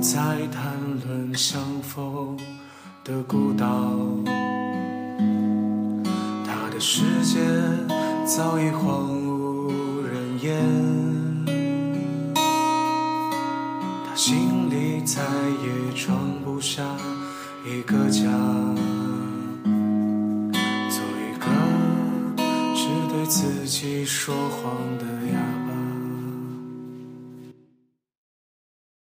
不再谈论相逢的孤岛，他的世界早已荒无人烟，他心里再也装不下一个家，做一个只对自己说谎的哑巴。